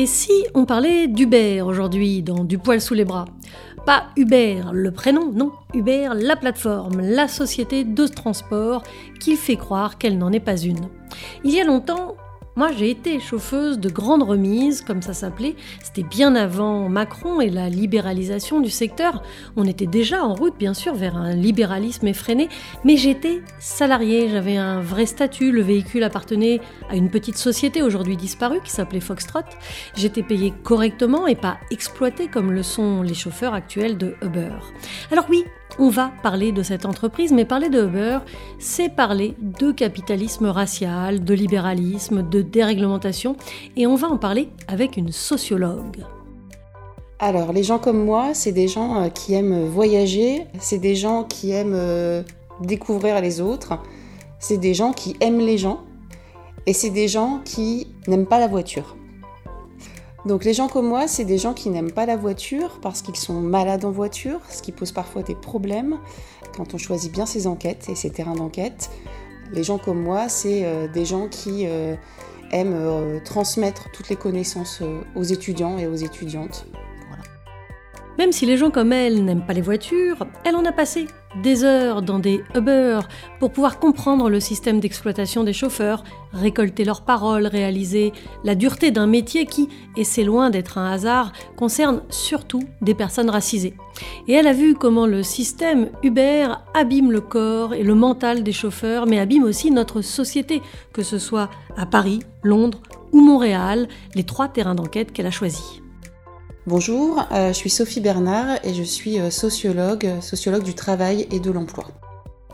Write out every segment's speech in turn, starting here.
Et si on parlait d'Uber aujourd'hui dans Du poil sous les bras? Pas Uber, le prénom, non. Uber, la plateforme, la société de transport qui fait croire qu'elle n'en est pas une. Il y a longtemps, moi, j'ai été chauffeuse de grande remise, comme ça s'appelait. C'était bien avant Macron et la libéralisation du secteur. On était déjà en route, bien sûr, vers un libéralisme effréné, mais j'étais salariée, j'avais un vrai statut. Le véhicule appartenait à une petite société aujourd'hui disparue qui s'appelait Foxtrot. J'étais payée correctement et pas exploitée comme le sont les chauffeurs actuels de Uber. Alors oui, on va parler de cette entreprise, mais parler de Uber, c'est parler de capitalisme racial, de libéralisme, de déréglementation, et on va en parler avec une sociologue. Alors, les gens comme moi, c'est des gens euh, qui aiment voyager, c'est des gens qui aiment euh, découvrir les autres, c'est des gens qui aiment les gens, et c'est des gens qui n'aiment pas la voiture. Donc les gens comme moi, c'est des gens qui n'aiment pas la voiture parce qu'ils sont malades en voiture, ce qui pose parfois des problèmes quand on choisit bien ses enquêtes et ses terrains d'enquête. Les gens comme moi, c'est euh, des gens qui euh, aiment euh, transmettre toutes les connaissances aux étudiants et aux étudiantes. Même si les gens comme elle n'aiment pas les voitures, elle en a passé des heures dans des Uber pour pouvoir comprendre le système d'exploitation des chauffeurs, récolter leurs paroles, réaliser la dureté d'un métier qui, et c'est loin d'être un hasard, concerne surtout des personnes racisées. Et elle a vu comment le système Uber abîme le corps et le mental des chauffeurs, mais abîme aussi notre société, que ce soit à Paris, Londres ou Montréal, les trois terrains d'enquête qu'elle a choisis. Bonjour, euh, je suis Sophie Bernard et je suis euh, sociologue, sociologue du travail et de l'emploi.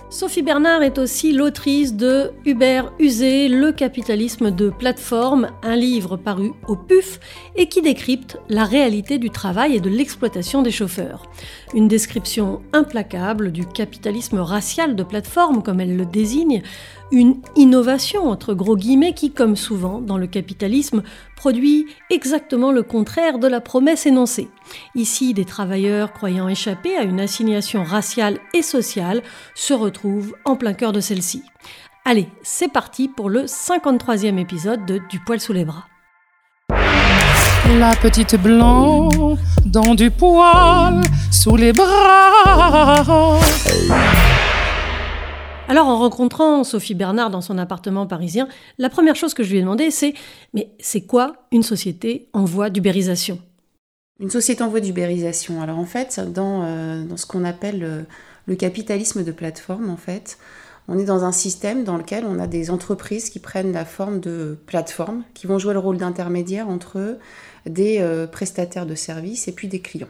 Sophie Bernard est aussi l'autrice de Uber usé, le capitalisme de plateforme, un livre paru au PUF et qui décrypte la réalité du travail et de l'exploitation des chauffeurs. Une description implacable du capitalisme racial de plateforme, comme elle le désigne, une innovation entre gros guillemets qui, comme souvent dans le capitalisme, produit exactement le contraire de la promesse énoncée. Ici, des travailleurs croyant échapper à une assignation raciale et sociale se retrouvent en plein cœur de celle-ci. Allez, c'est parti pour le 53e épisode de Du poil sous les bras. La petite blanc dans du poil sous les bras. Alors en rencontrant Sophie Bernard dans son appartement parisien, la première chose que je lui ai demandé c'est mais c'est quoi une société en voie d'ubérisation? Une société en voie d'ubérisation. Alors en fait, dans, euh, ce qu'on appelle le, le, capitalisme de plateforme, en fait, on est dans un système dans lequel on a des entreprises qui prennent la forme de plateformes, qui vont jouer le rôle d'intermédiaire entre des euh, prestataires de services et puis des clients.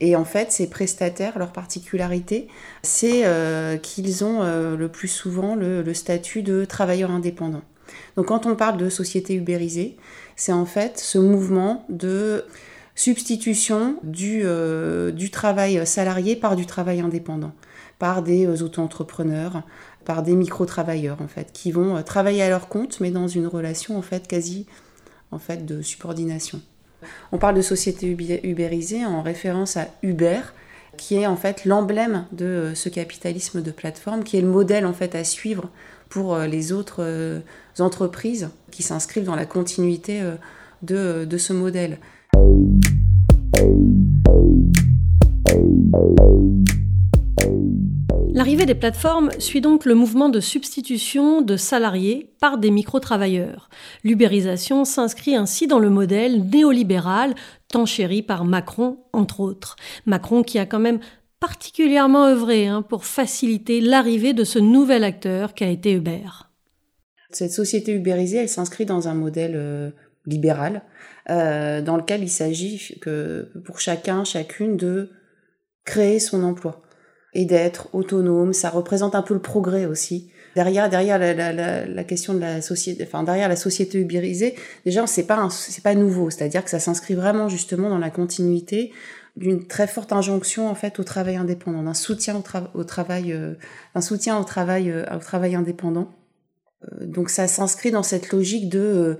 Et en fait, ces prestataires, leur particularité, c'est euh, qu'ils ont euh, le plus souvent le, statut de travailleurs indépendants. Donc quand on parle de société ubérisée, c'est en fait ce mouvement de substitution du, euh, travail salarié par du travail indépendant, par des auto-entrepreneurs, par des micro-travailleurs en fait, qui vont travailler à leur compte, mais dans une relation en fait quasi en fait de subordination. On parle de société ubérisée en référence à Uber, qui est en fait l'emblème de euh, ce capitalisme de plateforme, qui est le modèle en fait à suivre pour euh, les autres euh, entreprises qui s'inscrivent dans la continuité de, de ce modèle. L'arrivée des plateformes suit donc le mouvement de substitution de salariés par des micro-travailleurs. L'ubérisation s'inscrit ainsi dans le modèle néolibéral tant chéri par Macron, entre autres. Macron qui a quand même particulièrement œuvré hein, pour faciliter l'arrivée de ce nouvel acteur qu'a été Uber. Cette société ubérisée, elle s'inscrit dans un modèle euh, libéral euh, dans lequel il s'agit que pour chacun, chacune de créer son emploi et d'être autonome. Ça représente un peu le progrès aussi. Derrière, derrière la, la, la, question de la société, enfin derrière la société ubérisée, déjà c'est pas c'est pas nouveau. C'est-à-dire que ça s'inscrit vraiment justement dans la continuité d'une très forte injonction en fait au travail indépendant, d'un soutien au, travail, euh, soutien au travail, euh, au travail indépendant. Euh, donc ça s'inscrit dans cette logique de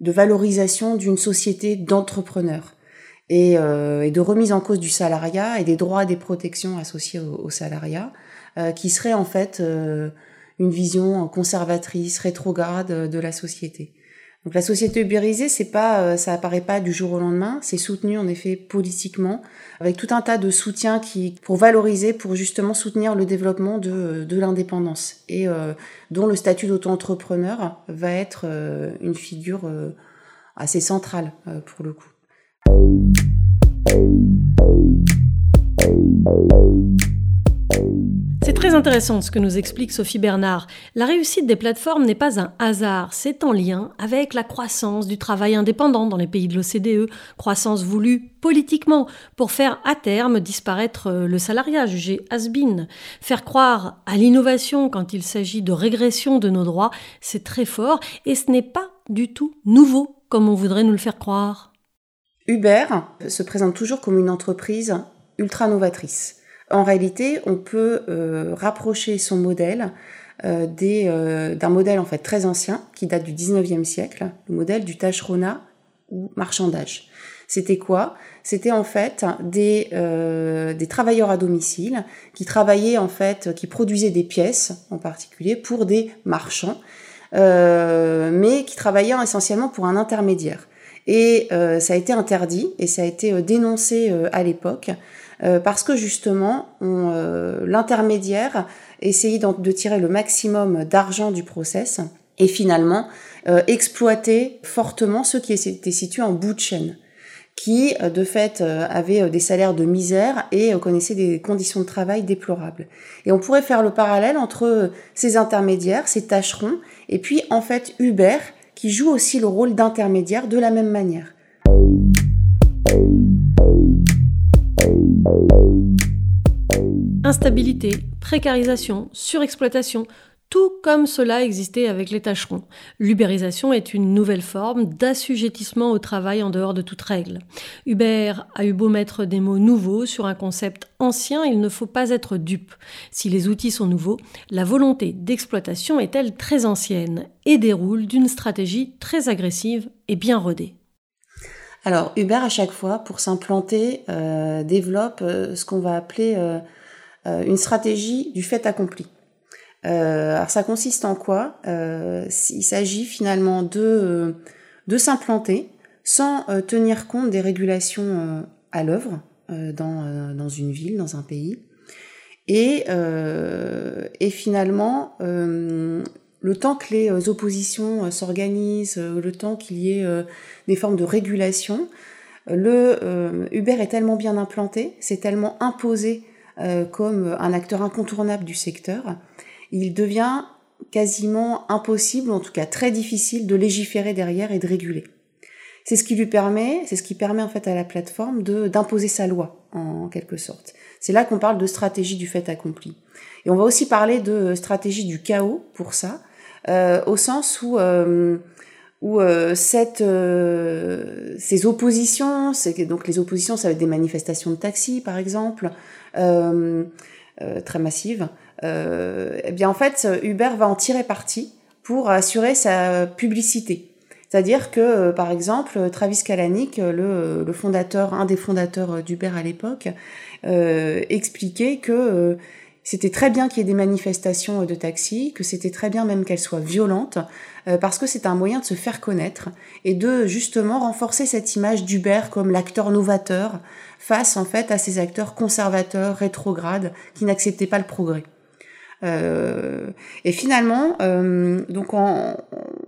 de valorisation d'une société d'entrepreneurs et, euh, et, de remise en cause du salariat et des droits et des protections associés au, salariat, euh, qui serait en fait euh, une vision conservatrice, rétrograde de la société. Donc la société ubérisée, c'est pas, euh, ça apparaît pas du jour au lendemain, c'est soutenu en effet politiquement, avec tout un tas de soutiens qui, pour valoriser, pour justement soutenir le développement de, de l'indépendance, et euh, dont le statut d'auto-entrepreneur va être euh, une figure euh, assez centrale pour le coup. C'est très intéressant ce que nous explique Sophie Bernard. La réussite des plateformes n'est pas un hasard, c'est en lien avec la croissance du travail indépendant dans les pays de l'OCDE, croissance voulue politiquement pour faire à terme disparaître euh, le salariat jugé has-been. Faire croire à l'innovation quand il s'agit de régression de nos droits, c'est très fort et ce n'est pas du tout nouveau comme on voudrait nous le faire croire. Uber se présente toujours comme une entreprise ultra novatrice. En réalité, on peut euh, rapprocher son modèle euh, euh, d'un modèle en fait très ancien qui date du 19e siècle, le modèle du tâcheronat ou marchandage. C'était quoi? C'était en fait des, des travailleurs à domicile qui travaillaient en fait, qui produisaient des pièces en particulier pour des marchands, mais qui travaillaient essentiellement pour un intermédiaire. Et ça a été interdit et ça a été dénoncé à l'époque euh, parce que justement, euh, l'intermédiaire essayait de tirer le maximum d'argent du process et finalement euh, exploiter fortement ceux qui étaient situés en bout de chaîne qui de fait avaient des salaires de misère et connaissaient des conditions de travail déplorables. Et on pourrait faire le parallèle entre ces intermédiaires, ces tâcherons, et puis en fait Uber, qui joue aussi le rôle d'intermédiaire de la même manière. Instabilité, précarisation, surexploitation, tout comme cela existait avec les tâcherons. L'ubérisation est une nouvelle forme d'assujettissement au travail en dehors de toute règle. Uber a eu beau mettre des mots nouveaux sur un concept ancien, il ne faut pas être dupe. Si les outils sont nouveaux, la volonté d'exploitation est elle très ancienne et déroule d'une stratégie très agressive et bien rodée. Alors Uber à chaque fois, pour s'implanter, euh, développe euh, ce qu'on va appeler euh, une stratégie du fait accompli. Alors ça consiste en quoi? Il s'agit finalement de, de s'implanter sans tenir compte des régulations à l'œuvre dans, dans une ville, dans un pays. Et, et finalement, le temps que les euh, oppositions euh, s'organisent, euh, le temps qu'il y ait des formes de régulation, le Uber est tellement bien implanté, c'est tellement imposé comme un acteur incontournable du secteur, il devient quasiment impossible, en tout cas très difficile, de légiférer derrière et de réguler. C'est ce qui lui permet, c'est ce qui permet en fait à la plateforme de d'imposer sa loi en quelque sorte. C'est là qu'on parle de stratégie du fait accompli. Et on va aussi parler de stratégie du chaos pour ça, euh, au sens où euh, où euh, cette, ces oppositions, donc les oppositions, ça va être des manifestations de taxi par exemple, très massives. Eh bien en fait, Uber va en tirer parti pour assurer sa publicité. C'est-à-dire que, par exemple, Travis Kalanick, le, le fondateur, un des fondateurs d'Uber à l'époque, expliquait que c'était très bien qu'il y ait des manifestations de taxi, que c'était très bien même qu'elles soient violentes, euh, parce que c'est un moyen de se faire connaître et de justement renforcer cette image d'Uber comme l'acteur novateur face en fait à ces acteurs conservateurs, rétrogrades, qui n'acceptaient pas le progrès. Euh, et finalement, euh, donc en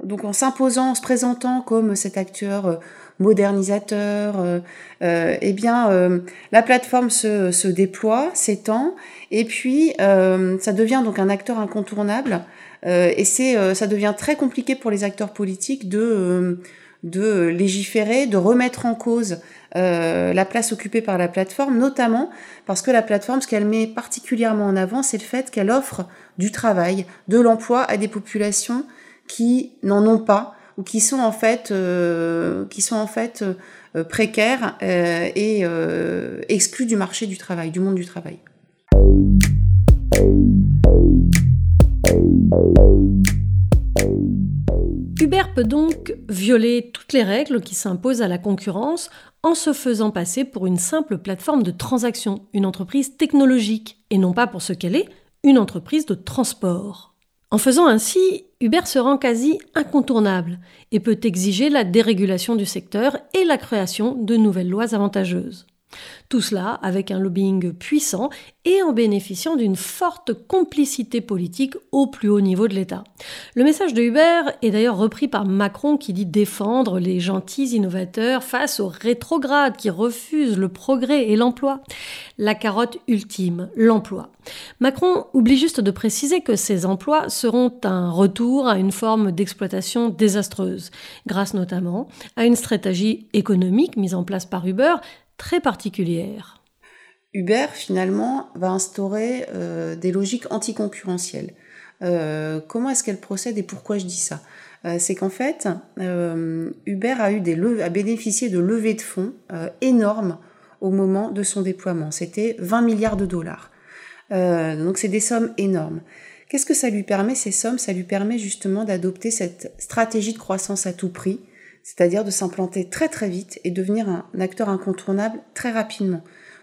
donc en s'imposant, en se présentant comme cet acteur modernisateur, euh, euh, eh bien, euh, la plateforme se, se déploie, s'étend, et puis ça devient donc un acteur incontournable. et c'est, ça devient très compliqué pour les acteurs politiques de de légiférer, de remettre en cause la place occupée par la plateforme, notamment parce que la plateforme, ce qu'elle met particulièrement en avant, c'est le fait qu'elle offre du travail, de l'emploi à des populations qui n'en ont pas, ou qui sont en fait, euh, euh, précaires euh, et exclus du marché du travail, du monde du travail. Uber peut donc violer toutes les règles qui s'imposent à la concurrence en se faisant passer pour une simple plateforme de transaction, une entreprise technologique, et non pas pour ce qu'elle est, une entreprise de transport. En faisant ainsi, Uber se rend quasi incontournable et peut exiger la dérégulation du secteur et la création de nouvelles lois avantageuses. Tout cela avec un lobbying puissant et en bénéficiant d'une forte complicité politique au plus haut niveau de l'État. Le message de Hubert est d'ailleurs repris par Macron qui dit défendre les gentils innovateurs face aux rétrogrades qui refusent le progrès et l'emploi. La carotte ultime, l'emploi. Macron oublie juste de préciser que ces emplois seront un retour à une forme d'exploitation désastreuse, grâce notamment à une stratégie économique mise en place par Uber très particulière. Uber, finalement, va instaurer euh, des logiques anticoncurrentielles. Euh, comment est-ce qu'elle procède et pourquoi je dis ça? Euh, C'est qu'en fait, Uber a, eu des a bénéficié de levées de fonds énormes au moment de son déploiement. C'était 20 milliards de dollars. donc c'est des sommes énormes. Qu'est-ce que ça lui permet, ces sommes? Ça lui permet justement d'adopter cette stratégie de croissance à tout prix, c'est-à-dire de s'implanter très très vite et devenir un acteur incontournable très rapidement.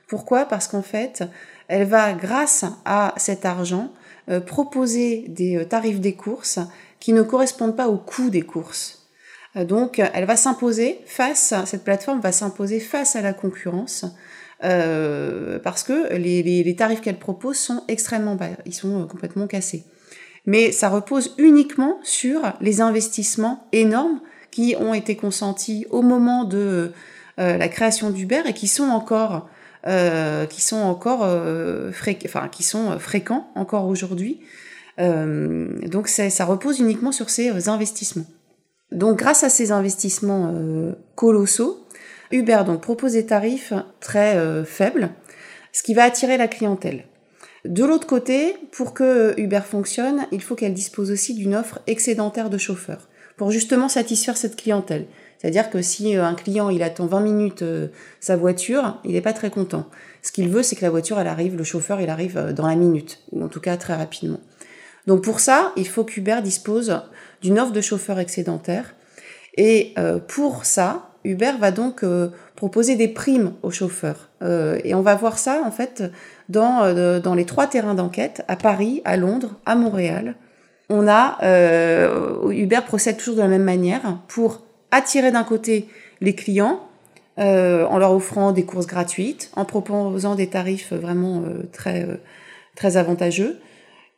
Pourquoi? Parce qu'en fait, elle va, grâce à cet argent, euh, proposer des euh, tarifs des courses qui ne correspondent pas au coût des courses. Euh, donc, elle va s'imposer face, cette plateforme va s'imposer face à la concurrence parce que les, les tarifs qu'elle propose sont extrêmement bas, ils sont complètement cassés. Mais ça repose uniquement sur les investissements énormes qui ont été consentis au moment de euh, la création d'Uber et qui sont encore euh, qui sont encore euh, enfin qui sont fréquents encore aujourd'hui. donc ça repose uniquement sur ces investissements. Donc grâce à ces investissements colossaux, Uber donc propose des tarifs très faibles, ce qui va attirer la clientèle. De l'autre côté, pour que Uber fonctionne, il faut qu'elle dispose aussi d'une offre excédentaire de chauffeurs pour justement satisfaire cette clientèle. C'est-à-dire que si euh, un client il attend 20 minutes euh, sa voiture, il n'est pas très content. Ce qu'il veut, c'est que la voiture elle arrive, le chauffeur il arrive euh, dans la minute, ou en tout cas très rapidement. Donc pour ça, il faut qu'Uber dispose d'une offre de chauffeurs excédentaire. Et pour ça, Uber va donc proposer des primes aux chauffeurs. et on va voir ça en fait dans, dans les trois terrains d'enquête, à Paris, à Londres, à Montréal on a euh, Uber procède toujours de la même manière pour attirer d'un côté les clients euh, en leur offrant des courses gratuites, en proposant des tarifs vraiment euh, très très avantageux,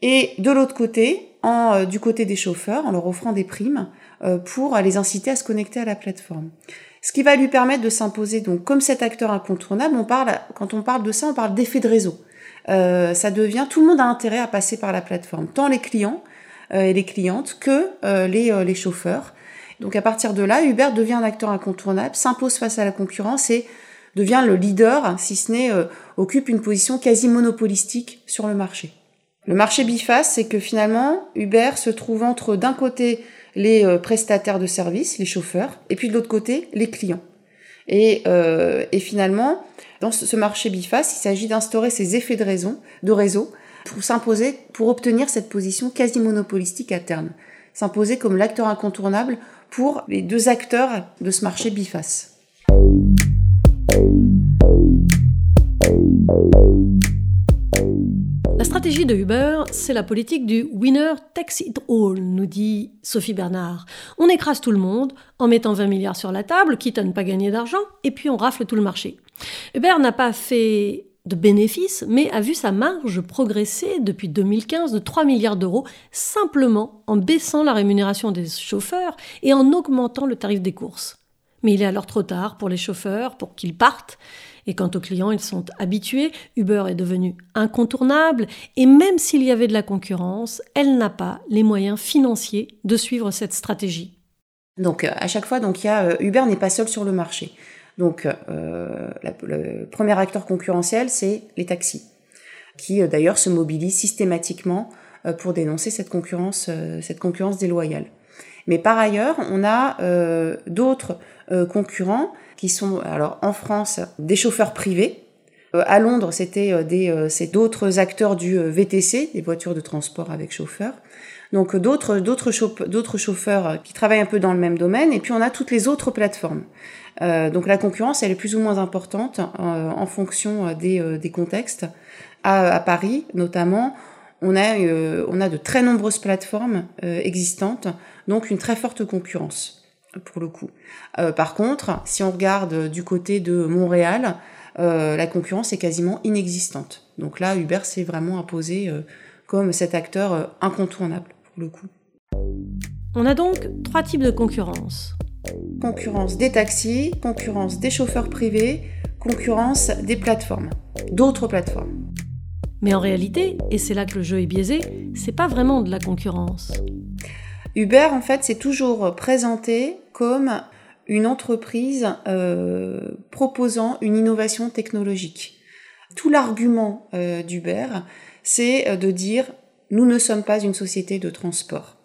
et de l'autre côté, en, du côté des chauffeurs, en leur offrant des primes pour les inciter à se connecter à la plateforme. Ce qui va lui permettre de s'imposer donc comme cet acteur incontournable. On parle quand on parle de ça, on parle d'effet de réseau. ça devient tout le monde a intérêt à passer par la plateforme, tant les clients euh, et les clientes que euh, les, euh, les chauffeurs. Donc à partir de là, Uber devient un acteur incontournable, s'impose face à la concurrence et devient le leader, si ce n'est occupe une position quasi monopolistique sur le marché. Le marché biface, c'est que finalement, Uber se trouve entre d'un côté les prestataires de services, les chauffeurs, et puis de l'autre côté les clients. Et, et finalement, dans ce marché biface, il s'agit d'instaurer ces effets de, raison, de réseau pour s'imposer, pour obtenir cette position quasi monopolistique à terme. S'imposer comme l'acteur incontournable pour les deux acteurs de ce marché biface. La stratégie de Uber, c'est la politique du winner takes it all, nous dit Sophie Bernard. On écrase tout le monde en mettant 20 milliards sur la table, quitte à ne pas gagner d'argent, et puis on rafle tout le marché. Uber n'a pas fait de bénéfices, mais a vu sa marge progresser depuis 2015 de 3 milliards d'euros simplement en baissant la rémunération des chauffeurs et en augmentant le tarif des courses. Mais il est alors trop tard pour les chauffeurs, pour qu'ils partent. Et quant aux clients, ils sont habitués. Uber est devenu incontournable. Et même s'il y avait de la concurrence, elle n'a pas les moyens financiers de suivre cette stratégie. Donc à chaque fois, donc, euh, Uber n'est pas seul sur le marché. Donc, euh, le premier acteur concurrentiel, c'est les taxis, qui euh, d'ailleurs se mobilisent systématiquement euh, pour dénoncer cette concurrence, cette concurrence déloyale. Mais par ailleurs, on a d'autres concurrents qui sont, alors en France, des chauffeurs privés. à Londres, c'était des, c'est d'autres acteurs du VTC, des voitures de transport avec chauffeur. Donc d'autres chauffeurs qui travaillent un peu dans le même domaine. Et puis on a toutes les autres plateformes. Euh, donc la concurrence, elle est plus ou moins importante euh, en fonction euh, des, contextes. À, à, Paris, notamment, on a, on a de très nombreuses plateformes existantes, donc une très forte concurrence pour le coup. par contre, si on regarde du côté de Montréal, la concurrence est quasiment inexistante. Donc là, Uber s'est vraiment imposé comme cet acteur incontournable pour le coup. On a donc trois types de concurrence. Concurrence des taxis, concurrence des chauffeurs privés, concurrence des plateformes, d'autres plateformes. Mais en réalité, et c'est là que le jeu est biaisé, c'est pas vraiment de la concurrence. Uber, en fait, c'est toujours présenté comme une entreprise euh, proposant une innovation technologique. Tout l'argument euh, d'Uber, c'est euh, de dire nous ne sommes pas une société de transport.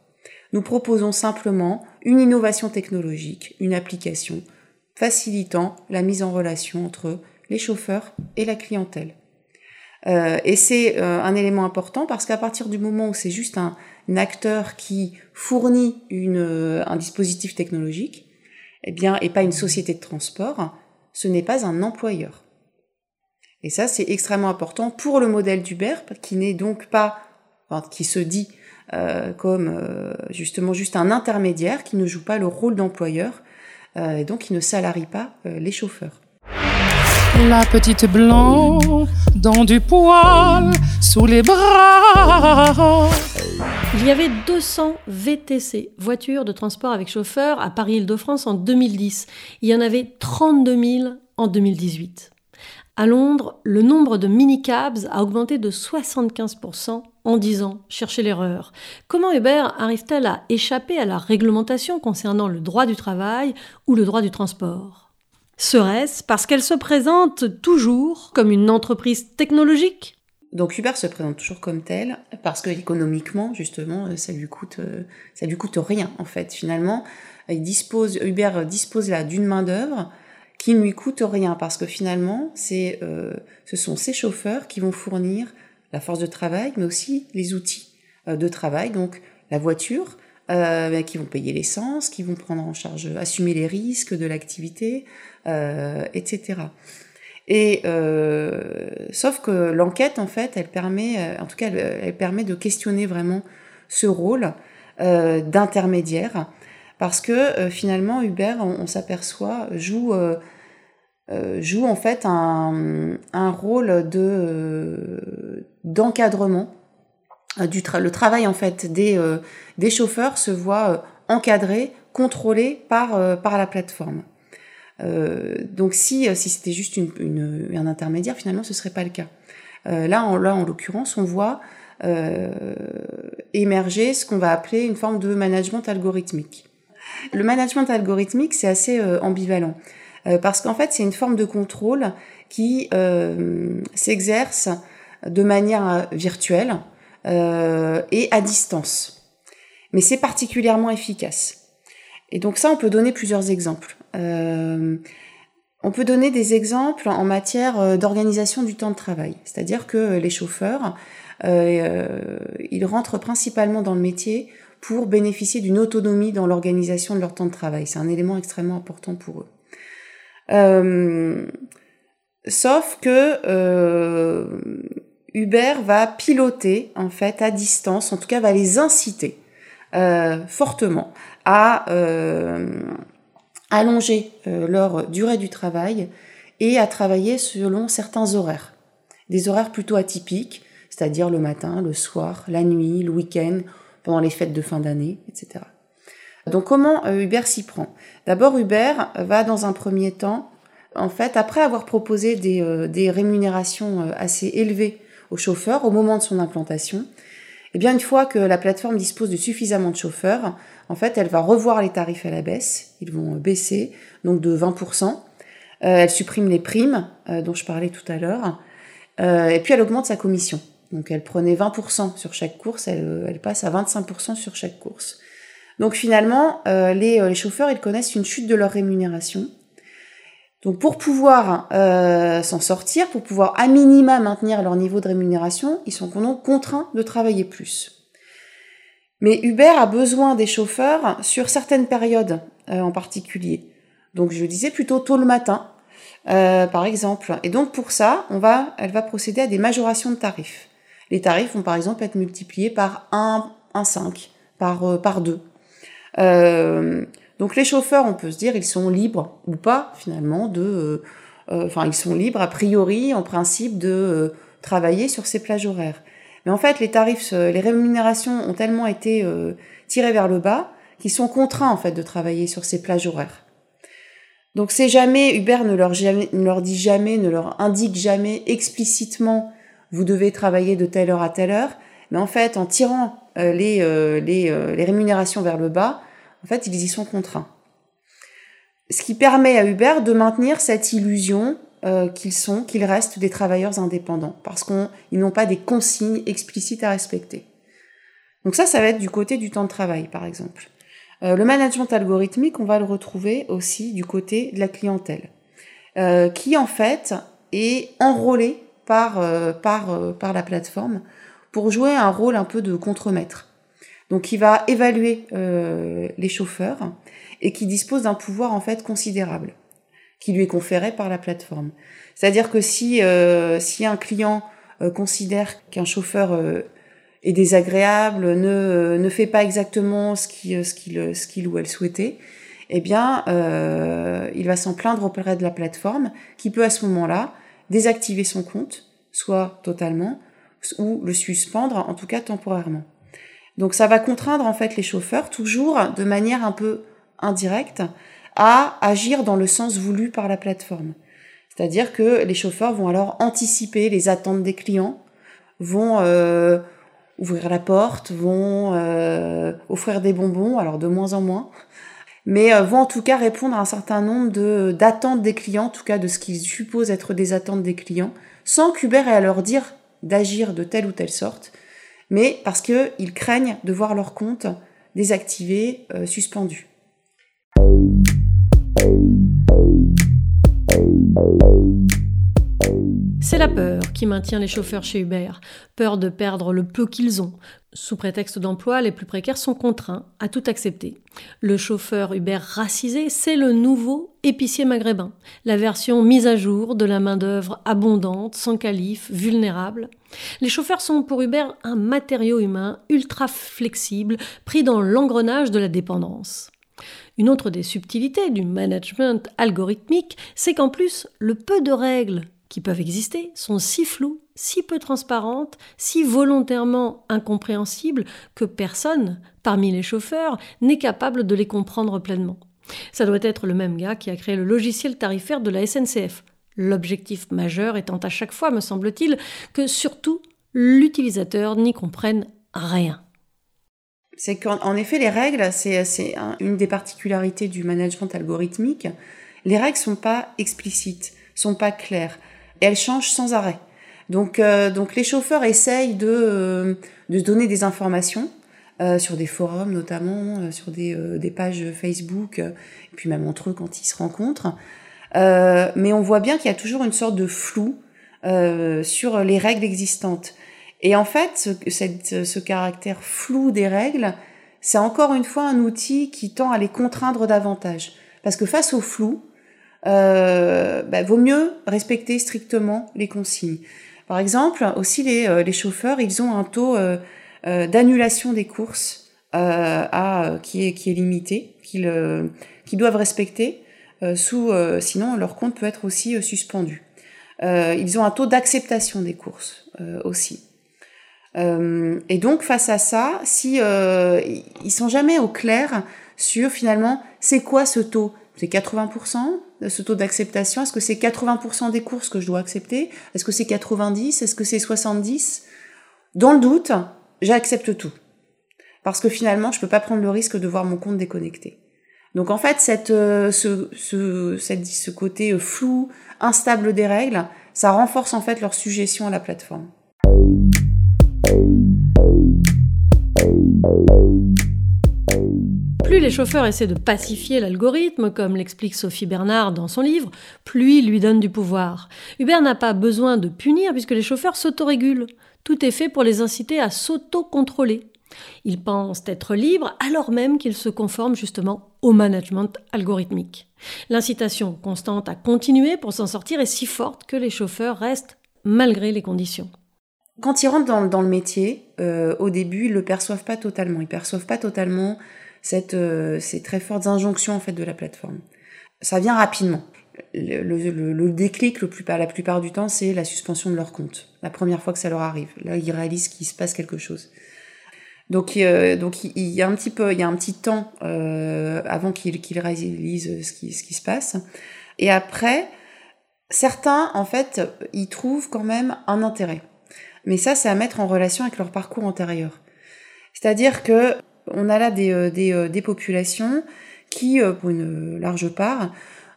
Nous proposons simplement une innovation technologique, une application facilitant la mise en relation entre les chauffeurs et la clientèle. Euh, et c'est euh, un élément important parce qu'à partir du moment où c'est juste un, acteur qui fournit euh, un dispositif technologique, eh bien, et pas une société de transport, ce n'est pas un employeur. Et ça, c'est extrêmement important pour le modèle d'Uber, qui n'est donc pas, qui se dit euh, comme euh, justement juste un intermédiaire qui ne joue pas le rôle d'employeur euh, et donc qui ne salarie pas les chauffeurs. La petite blanc dans du poil sous les bras. Il y avait 200 VTC, voitures de transport avec chauffeur, à Paris-Île-de-France en 2010. Il y en avait 32 000 en 2018. À Londres, le nombre de mini-cabs a augmenté de 75% en 10 ans. Cherchez l'erreur. Comment Uber arrive-t-elle à échapper à la réglementation concernant le droit du travail ou le droit du transport? Serait-ce parce qu'elle se présente toujours comme une entreprise technologique? Donc Uber se présente toujours comme tel parce que économiquement justement ça lui coûte ça lui coûte rien en fait finalement il dispose Uber dispose là d'une main d'œuvre qui ne lui coûte rien parce que finalement, c'est, euh, ce sont ces chauffeurs qui vont fournir la force de travail, mais aussi les outils euh, de travail, donc la voiture, euh, qui vont payer l'essence, qui vont prendre en charge, assumer les risques de l'activité, etc. Et sauf que l'enquête, en fait, elle permet, en tout cas, elle, permet de questionner vraiment ce rôle d'intermédiaire parce que finalement Uber, on s'aperçoit, joue euh, joue en fait un, rôle de euh, d'encadrement euh, du le travail en fait des, des chauffeurs se voit encadré, contrôlé par, par la plateforme. donc si, si c'était juste une, un intermédiaire, finalement ce serait pas le cas. là, en, là, en l'occurrence, on voit émerger ce qu'on va appeler une forme de management algorithmique. Le management algorithmique, c'est assez ambivalent. Euh, parce qu'en fait c'est une forme de contrôle qui euh, s'exerce de manière euh, virtuelle et à distance. Mais c'est particulièrement efficace. Et donc ça, on peut donner plusieurs exemples. on peut donner des exemples en matière d'organisation du temps de travail. C'est-à-dire que les chauffeurs, ils rentrent principalement dans le métier pour bénéficier d'une autonomie dans l'organisation de leur temps de travail. C'est un élément extrêmement important pour eux. Euh, sauf que euh, Uber va piloter en fait à distance, en tout cas va les inciter euh, fortement à allonger leur durée du travail et à travailler selon certains horaires, des horaires plutôt atypiques, c'est-à-dire le matin, le soir, la nuit, le week-end, pendant les fêtes de fin d'année, etc. Donc comment euh, Uber s'y prend? D'abord, Uber va dans un premier temps, en fait, après avoir proposé des, euh, rémunérations euh, assez élevées aux chauffeurs au moment de son implantation, eh bien, une fois que la plateforme dispose de suffisamment de chauffeurs, en fait, elle va revoir les tarifs à la baisse. Ils vont baisser, donc de 20%. elle supprime les primes dont je parlais tout à l'heure. et puis, elle augmente sa commission. Donc, elle prenait 20% sur chaque course, elle, elle passe à 25% sur chaque course. Donc finalement, euh, euh, les, chauffeurs, ils connaissent une chute de leur rémunération. Donc pour pouvoir euh, s'en sortir, pour pouvoir à minima maintenir leur niveau de rémunération, ils sont donc contraints de travailler plus. Mais Uber a besoin des chauffeurs sur certaines périodes en particulier. Donc je disais plutôt tôt le matin, par exemple. Et donc pour ça, elle va procéder à des majorations de tarifs. Les tarifs vont par exemple être multipliés par 1, 1,5, par, par 2. donc les chauffeurs, on peut se dire, ils sont libres ou pas finalement de... Enfin, ils sont libres a priori, en principe, de travailler sur ces plages horaires. Mais en fait, les tarifs, les rémunérations ont tellement été tirées vers le bas qu'ils sont contraints en fait de travailler sur ces plages horaires. Donc c'est jamais Uber ne leur, ne leur dit jamais, ne leur indique jamais explicitement vous devez travailler de telle heure à telle heure, mais en fait en tirant euh, les, euh, euh, les rémunérations vers le bas, en fait ils y sont contraints. Ce qui permet à Uber de maintenir cette illusion qu'ils sont, qu'ils restent des travailleurs indépendants, parce qu'ils n'ont pas des consignes explicites à respecter. Donc ça, ça va être du côté du temps de travail, par exemple. Le management algorithmique, on va le retrouver aussi du côté de la clientèle, qui en fait est enrôlée par, euh, par, par la plateforme pour jouer un rôle un peu de contremaître. Donc il va évaluer les chauffeurs et qui dispose d'un pouvoir en fait considérable qui lui est conféré par la plateforme. C'est-à-dire que si, un client considère qu'un chauffeur est désagréable, ne, ne fait pas exactement ce qu'il ce qu'il ou elle souhaitait, eh bien, euh, il va s'en plaindre auprès de la plateforme, qui peut à ce moment-là désactiver son compte, soit totalement, ou le suspendre, en tout cas temporairement. Donc ça va contraindre en fait les chauffeurs, toujours de manière un peu indirecte, à agir dans le sens voulu par la plateforme. C'est-à-dire que les chauffeurs vont alors anticiper les attentes des clients, vont euh, ouvrir la porte, vont euh, offrir des bonbons, alors de moins en moins, mais euh, vont en tout cas répondre à un certain nombre de d'attentes des clients, en tout cas de ce qu'ils supposent être des attentes des clients, sans qu'Uber ait à leur dire d'agir de telle ou telle sorte, mais parce qu'ils craignent de voir leur compte désactivé, euh, suspendu. C'est la peur qui maintient les chauffeurs chez Uber, peur de perdre le peu qu'ils ont. Sous prétexte d'emploi, les plus précaires sont contraints à tout accepter. Le chauffeur Uber racisé, c'est le nouveau épicier maghrébin, la version mise à jour de la main-d'œuvre abondante, sans calife, vulnérable. Les chauffeurs sont pour Uber un matériau humain ultra flexible, pris dans l'engrenage de la dépendance. Une autre des subtilités du management algorithmique, c'est qu'en plus, le peu de règles qui peuvent exister sont si floues, si peu transparentes, si volontairement incompréhensibles que personne, parmi les chauffeurs, n'est capable de les comprendre pleinement. Ça doit être le même gars qui a créé le logiciel tarifaire de la SNCF. L'objectif majeur étant à chaque fois, me semble-t-il, que surtout l'utilisateur n'y comprenne rien. C'est qu'en effet, les règles, c'est une des particularités du management algorithmique. Les règles sont pas explicites, sont pas claires et elle change sans arrêt. Donc, euh, donc les chauffeurs essayent de, euh, de donner des informations euh, sur des forums notamment, sur des, des pages Facebook, et puis même entre eux quand ils se rencontrent. mais on voit bien qu'il y a toujours une sorte de flou sur les règles existantes. Et en fait, ce, caractère flou des règles, c'est encore une fois un outil qui tend à les contraindre davantage. Parce que face au flou, euh, bah, vaut mieux respecter strictement les consignes. Par exemple, aussi les, euh, les chauffeurs, ils ont un taux euh, euh d'annulation des courses euh, à, qui, est, qui est limité, qu'ils qu'ils doivent respecter, sous, sinon leur compte peut être aussi suspendu. ils ont un taux d'acceptation des courses aussi. et donc face à ça, si ils sont jamais au clair sur finalement c'est quoi ce taux? C'est 80% ce taux d'acceptation Est-ce que c'est 80% des courses que je dois accepter? Est-ce que c'est 90% Est-ce que c'est 70% Dans le doute, j'accepte tout. Parce que finalement, je peux pas prendre le risque de voir mon compte déconnecté. Donc en fait, cette, euh, ce, ce, côté flou, instable des règles, ça renforce en fait leur suggestion à la plateforme. Plus les chauffeurs essaient de pacifier l'algorithme, comme l'explique Sophie Bernard dans son livre, plus ils lui donnent du pouvoir. Uber n'a pas besoin de punir puisque les chauffeurs s'autorégulent. Tout est fait pour les inciter à s'auto-contrôler. Ils pensent être libres alors même qu'ils se conforment justement au management algorithmique. L'incitation constante à continuer pour s'en sortir est si forte que les chauffeurs restent malgré les conditions. quand ils rentrent dans, le métier, euh, au début, ils le perçoivent pas totalement. Ils perçoivent pas totalement cette, euh, ces très fortes injonctions en fait de la plateforme. Ça vient rapidement. Le, déclic, le plus, la plupart du temps, c'est la suspension de leur compte. La première fois que ça leur arrive, là, ils réalisent qu'il se passe quelque chose. Donc, euh, donc il y a un petit peu, il y a un petit temps avant qu'ils réalisent ce qui, ce qui se passe. Et après, certains, en fait, y trouvent quand même un intérêt. Mais ça, c'est à mettre en relation avec leur parcours antérieur. C'est-à-dire que on a là des, euh, des, euh, des populations qui, euh, pour une large part,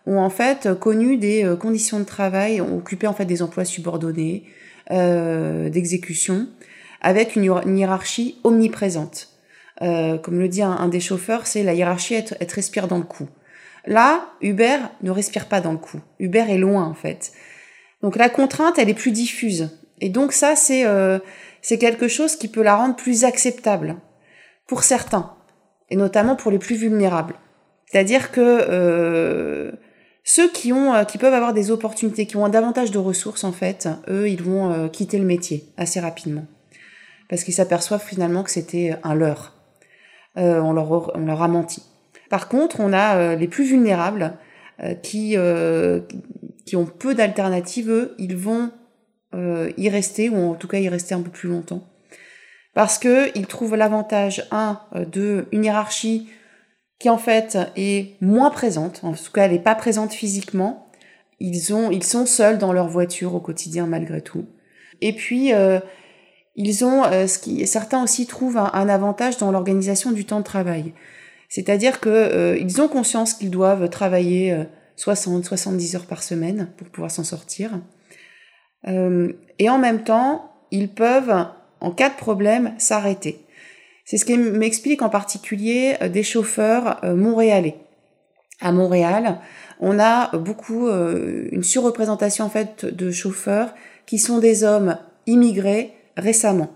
ont en fait connu des conditions de travail, ont occupé en fait des emplois subordonnés, euh, d'exécution, avec une, hiérarchie omniprésente. Euh, comme le dit un, des chauffeurs, c'est la hiérarchie être respire dans le cou. Là, Uber ne respire pas dans le cou. Uber est loin en fait. Donc la contrainte, elle est plus diffuse. Et donc ça, c'est euh, c'est quelque chose qui peut la rendre plus acceptable pour certains, et notamment pour les plus vulnérables. C'est-à-dire que euh, ceux qui ont, euh, qui peuvent avoir des opportunités, qui ont davantage de ressources en fait, eux, ils vont euh, quitter le métier assez rapidement, parce qu'ils s'aperçoivent finalement que c'était un leurre. On leur on leur a menti. Par contre, on a les plus vulnérables qui qui ont peu d'alternatives. Eux, ils vont y rester, ou en tout cas y rester un peu plus longtemps. Parce qu'ils trouvent l'avantage, un, euh, de une hiérarchie qui en fait est moins présente, en tout cas elle n'est pas présente physiquement. Ils, ont, ils sont seuls dans leur voiture au quotidien malgré tout. Et puis, euh, ils ont, ce qui, certains aussi trouvent un, avantage dans l'organisation du temps de travail. C'est-à-dire que ils ont conscience qu'ils doivent travailler 60, 70 heures par semaine pour pouvoir s'en sortir. Euh, et en même temps, ils peuvent, en cas de problème, s'arrêter. C'est ce qui m'explique en particulier euh, des chauffeurs euh, montréalais. À Montréal, on a beaucoup une surreprésentation en fait de chauffeurs qui sont des hommes immigrés récemment,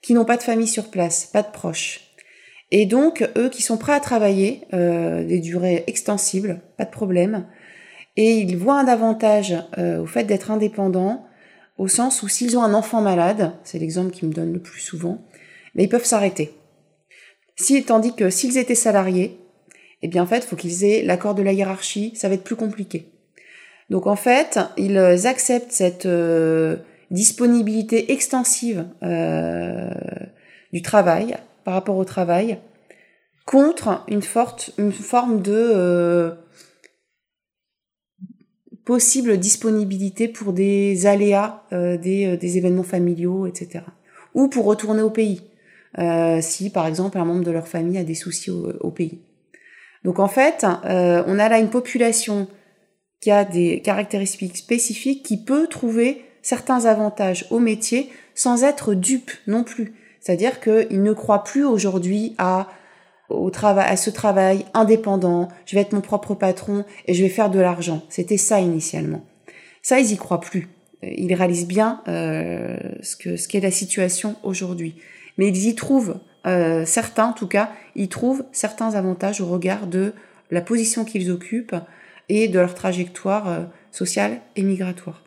qui n'ont pas de famille sur place, pas de proches. Et donc, eux qui sont prêts à travailler des durées extensibles, pas de problème, et ils voient un avantage au fait d'être indépendants au sens où s'ils ont un enfant malade, c'est l'exemple qui me donne le plus souvent, mais ils peuvent s'arrêter. Si, tandis que s'ils étaient salariés, eh bien en fait, il faut qu'ils aient l'accord de la hiérarchie, ça va être plus compliqué. Donc en fait, ils acceptent cette euh, disponibilité extensive euh, du travail par rapport au travail contre une forte une forme de euh, possible disponibilité pour des aléas, euh, des, euh, des, événements familiaux, etc. Ou pour retourner au pays, euh, si par exemple un membre de leur famille a des soucis au, pays. Donc en fait, on a là une population qui a des caractéristiques spécifiques qui peut trouver certains avantages au métier sans être dupe non plus. C'est-à-dire qu'ils ne croient plus aujourd'hui à au travail, à ce travail indépendant, je vais être mon propre patron et je vais faire de l'argent. C'était ça initialement. Ça, ils y croient plus. Ils réalisent bien euh, ce que ce qu'est la situation aujourd'hui. Mais ils y trouvent euh, certains, en tout cas, ils trouvent certains avantages au regard de la position qu'ils occupent et de leur trajectoire euh, sociale et migratoire.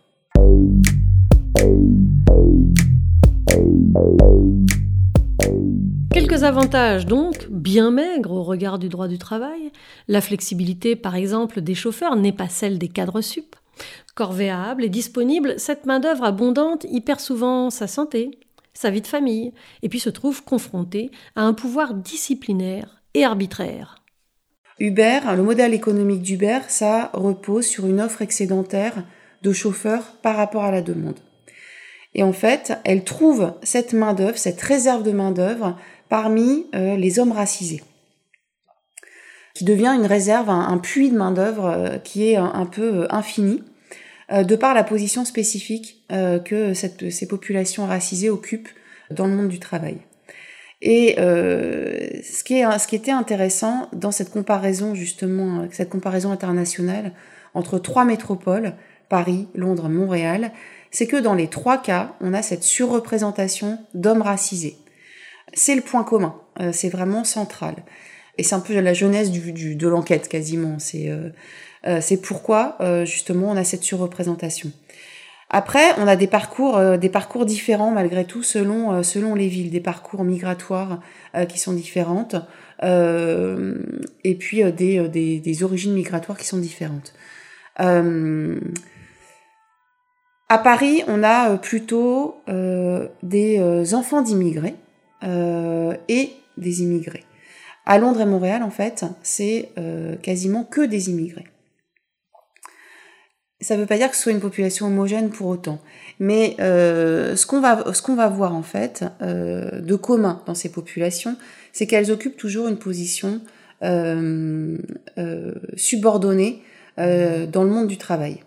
Quelques avantages donc, bien maigres au regard du droit du travail. La flexibilité, par exemple, des chauffeurs n'est pas celle des cadres sup. Corvéable et disponible, cette main-d'œuvre abondante y perd souvent sa santé, sa vie de famille, et puis se trouve confrontée à un pouvoir disciplinaire et arbitraire. Uber, le modèle économique d'Uber, ça repose sur une offre excédentaire de chauffeurs par rapport à la demande. Et en fait, elle trouve cette main-d'œuvre, cette réserve de main-d'œuvre parmi euh, les hommes racisés, qui devient une réserve, un, puits de main-d'œuvre euh, qui est un, peu euh, infini, de par la position spécifique que ces populations racisées occupent dans le monde du travail. Et ce, qui ce qui était intéressant dans cette comparaison, justement, cette comparaison internationale entre trois métropoles, Paris, Londres, Montréal, c'est que dans les trois cas, on a cette surreprésentation d'hommes racisés c'est le point commun. Euh, c'est vraiment central. Et c'est un peu la jeunesse de l'enquête quasiment. C'est euh, euh, pourquoi justement on a cette surreprésentation. Après, on a des parcours, des parcours différents malgré tout selon, selon les villes, des parcours migratoires qui sont différentes, et puis des, des, des, origines migratoires qui sont différentes. À Paris, on a euh, plutôt euh, des euh, enfants d'immigrés et des immigrés. À Londres et Montréal, en fait, c'est quasiment que des immigrés. Ça ne veut pas dire que ce soit une population homogène pour autant. Mais ce qu'on va, va, voir, en fait, de commun dans ces populations, c'est qu'elles occupent toujours une position subordonnée dans le monde du travail.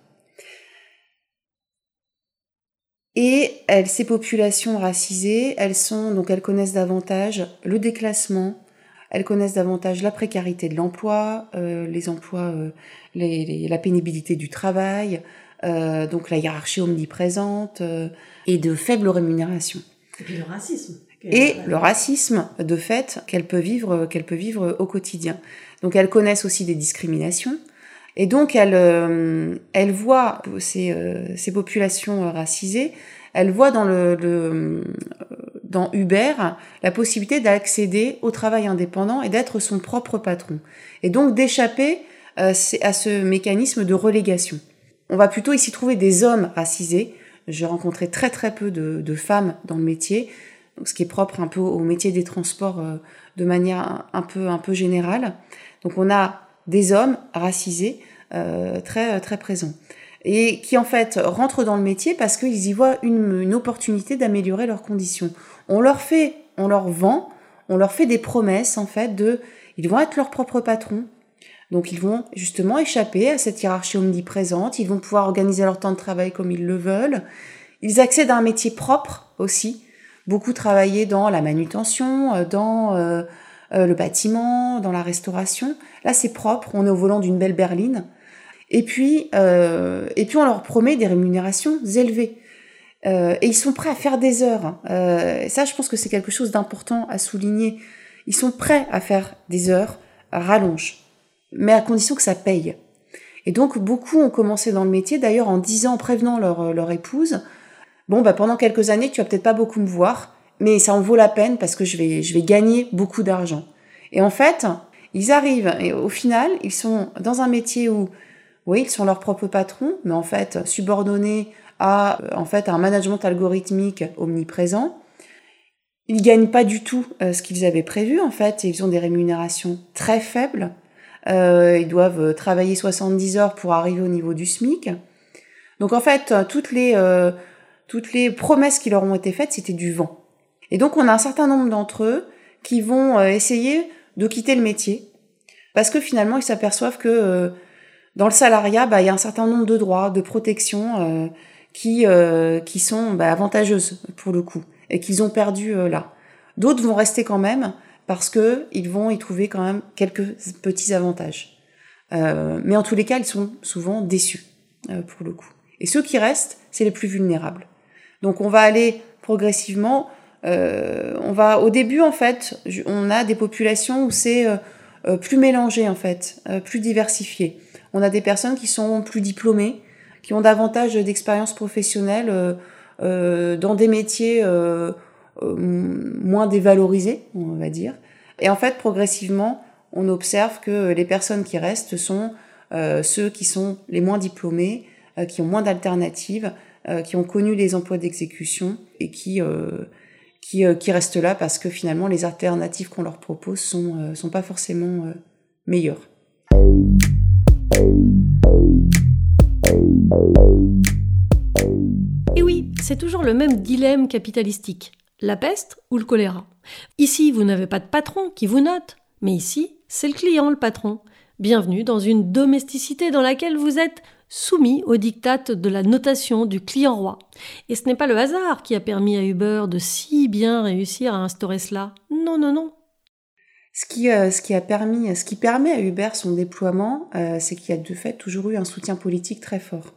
Et elles, ces populations racisées, elles sont donc elles connaissent davantage le déclassement, elles connaissent davantage la précarité de l'emploi, euh, les emplois, euh, les, la pénibilité du travail, euh, donc la hiérarchie omniprésente euh, et de faibles rémunérations. Et puis le racisme. Et le racisme, de fait, qu'elle peut vivre, qu'elle peut vivre au quotidien. Donc elles connaissent aussi des discriminations. Et donc, elle, euh, elle voit ces, euh, ces populations racisées, elle voit dans, le, le dans Uber la possibilité d'accéder au travail indépendant et d'être son propre patron. Et donc d'échapper euh, à ce mécanisme de relégation. On va plutôt ici trouver des hommes racisés. J'ai rencontré très très peu de, de femmes dans le métier, ce qui est propre un peu au métier des transports de manière un peu, un peu générale. Donc on a des hommes racisés euh, très, très présents et qui en fait rentrent dans le métier parce qu'ils y voient une, une opportunité d'améliorer leurs conditions. On leur fait, on leur vend, on leur fait des promesses en fait de, ils vont être leurs propres patrons. Donc ils vont justement échapper à cette hiérarchie omniprésente, ils vont pouvoir organiser leur temps de travail comme ils le veulent. Ils accèdent à un métier propre aussi, beaucoup travailler dans la manutention, euh, dans euh, le bâtiment, dans la restauration. Là c'est propre, on est au volant d'une belle berline. Et puis, euh, et puis on leur promet des rémunérations élevées. Euh, et ils sont prêts à faire des heures. Euh, et ça, je pense que c'est quelque chose d'important à souligner. Ils sont prêts à faire des heures rallonge, mais à condition que ça paye. Et donc beaucoup ont commencé dans le métier, d'ailleurs en disant, en prévenant leur, leur épouse, bon bah pendant quelques années tu vas peut-être pas beaucoup me voir, mais ça en vaut la peine parce que je vais, je vais gagner beaucoup d'argent. Et en fait, ils arrivent et au final, ils sont dans un métier où oui, ils sont leurs propres patrons, mais en fait subordonnés à en fait un management algorithmique omniprésent. Ils gagnent pas du tout euh, ce qu'ils avaient prévu en fait, et ils ont des rémunérations très faibles. Euh, ils doivent travailler 70 heures pour arriver au niveau du SMIC. Donc en fait, toutes les euh, toutes les promesses qui leur ont été faites, c'était du vent. Et donc on a un certain nombre d'entre eux qui vont essayer de quitter le métier parce que finalement ils s'aperçoivent que dans le salariat, bah, il y a un certain nombre de droits, de protections euh, qui, euh, qui sont bah, avantageuses pour le coup et qu'ils ont perdu euh, là. D'autres vont rester quand même parce que ils vont y trouver quand même quelques petits avantages. mais en tous les cas, ils sont souvent déçus pour le coup. Et ceux qui restent, c'est les plus vulnérables. Donc on va aller progressivement. On va au début en fait, on a des populations où c'est plus mélangé en fait, plus diversifié. On a des personnes qui sont plus diplômées, qui ont davantage d'expérience professionnelle euh, euh, dans des métiers euh, moins dévalorisés, on va dire. Et en fait, progressivement, on observe que les personnes qui restent sont ceux qui sont les moins diplômés, qui ont moins d'alternatives, qui ont connu les emplois d'exécution et qui, qui, qui, restent là parce que finalement les alternatives qu'on leur propose sont, sont pas forcément meilleures. Et oui, c'est toujours le même dilemme capitalistique. La peste ou le choléra Ici, vous n'avez pas de patron qui vous note, mais ici, c'est le client le patron. Bienvenue dans une domesticité dans laquelle vous êtes soumis aux dictates de la notation du client roi. Et ce n'est pas le hasard qui a permis à Uber de si bien réussir à instaurer cela. Non, non, non. Ce qui, euh, ce qui a permis, ce qui permet à Uber son déploiement, euh, c'est qu'il y a de fait toujours eu un soutien politique très fort.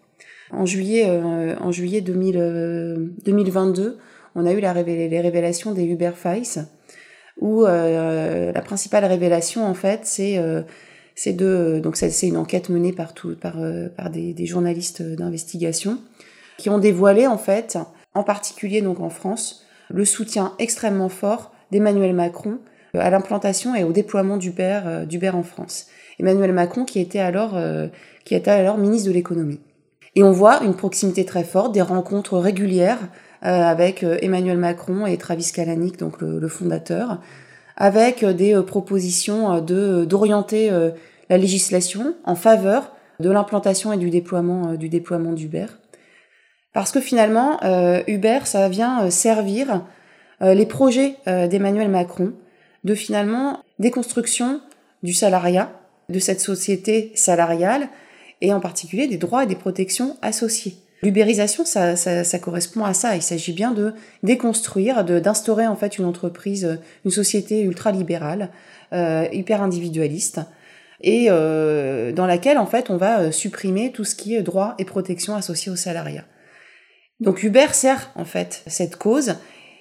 En juillet, euh, en juillet 2022, on a eu la les révélations des Uber Files, où la principale révélation en fait, c'est c'est donc c'est une enquête menée par par par des, journalistes d'investigation qui ont dévoilé en fait, en particulier donc en France, le soutien extrêmement fort d'Emmanuel Macron euh, à l'implantation et au déploiement d'Uber, euh, en France. Emmanuel Macron qui était alors, euh, qui était alors ministre de l'économie. Et on voit une proximité très forte, des rencontres régulières avec Emmanuel Macron et Travis Kalanick, donc le, fondateur, avec des propositions de, d'orienter la législation en faveur de l'implantation et du déploiement, du déploiement d'Uber. Parce que finalement, Uber, ça vient servir les projets d'Emmanuel Macron de finalement déconstruction du salariat, de cette société salariale, et en particulier des droits et des protections associés. L'ubérisation, ça, ça, correspond à ça. Il s'agit bien de déconstruire, d'instaurer en fait une entreprise, une société ultra-libérale, euh, hyper individualiste, et euh, dans laquelle en fait on va euh, supprimer tout ce qui est droits et protections associés au salariat. Donc Uber sert en fait cette cause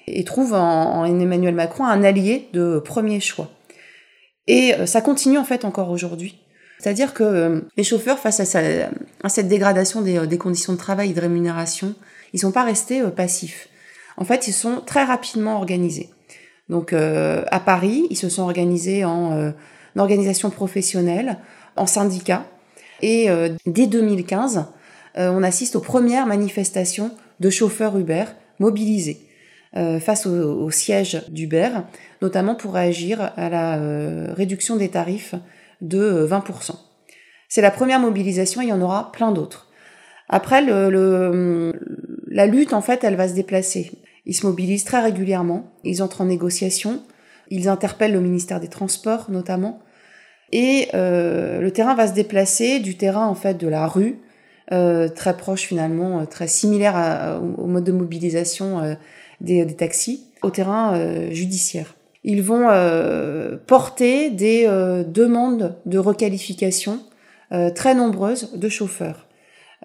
et trouve en, Emmanuel Macron un allié de premier choix. Et euh, ça continue en fait encore aujourd'hui. C'est-à-dire que les chauffeurs, face à, cette dégradation des, conditions de travail et de rémunération, ils ne sont pas restés passifs. En fait, ils sont très rapidement organisés. Donc à Paris, ils se sont organisés en, organisation professionnelle, en syndicat. Et dès 2015, on assiste aux premières manifestations de chauffeurs Uber mobilisés. Euh, face au, siège d'Uber, notamment pour réagir à la euh, réduction des tarifs de 20%. Euh, C'est la première mobilisation, il y en aura plein d'autres. Après, le, la lutte, en fait, elle va se déplacer. Ils se mobilisent très régulièrement, ils entrent en négociation, ils interpellent le ministère des Transports notamment, et le terrain va se déplacer du terrain en fait de la rue, très proche finalement, très similaire au mode de mobilisation des, taxis au terrain euh, judiciaire. Ils vont euh, porter des euh, demandes de requalification très nombreuses de chauffeurs.